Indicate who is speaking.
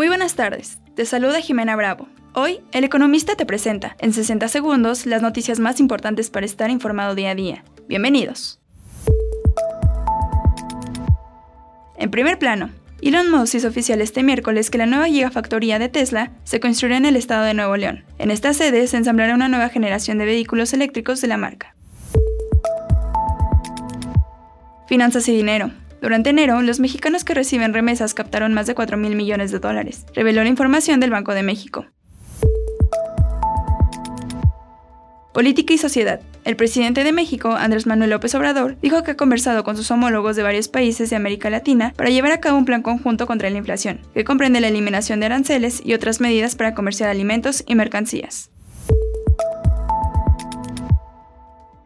Speaker 1: Muy buenas tardes, te saluda Jimena Bravo. Hoy, El Economista te presenta, en 60 segundos, las noticias más importantes para estar informado día a día. Bienvenidos. En primer plano, Elon Musk hizo oficial este miércoles que la nueva gigafactoría de Tesla se construirá en el estado de Nuevo León. En esta sede se ensamblará una nueva generación de vehículos eléctricos de la marca. Finanzas y dinero. Durante enero, los mexicanos que reciben remesas captaron más de 4 mil millones de dólares, reveló la información del Banco de México. Política y sociedad. El presidente de México, Andrés Manuel López Obrador, dijo que ha conversado con sus homólogos de varios países de América Latina para llevar a cabo un plan conjunto contra la inflación, que comprende la eliminación de aranceles y otras medidas para comerciar alimentos y mercancías.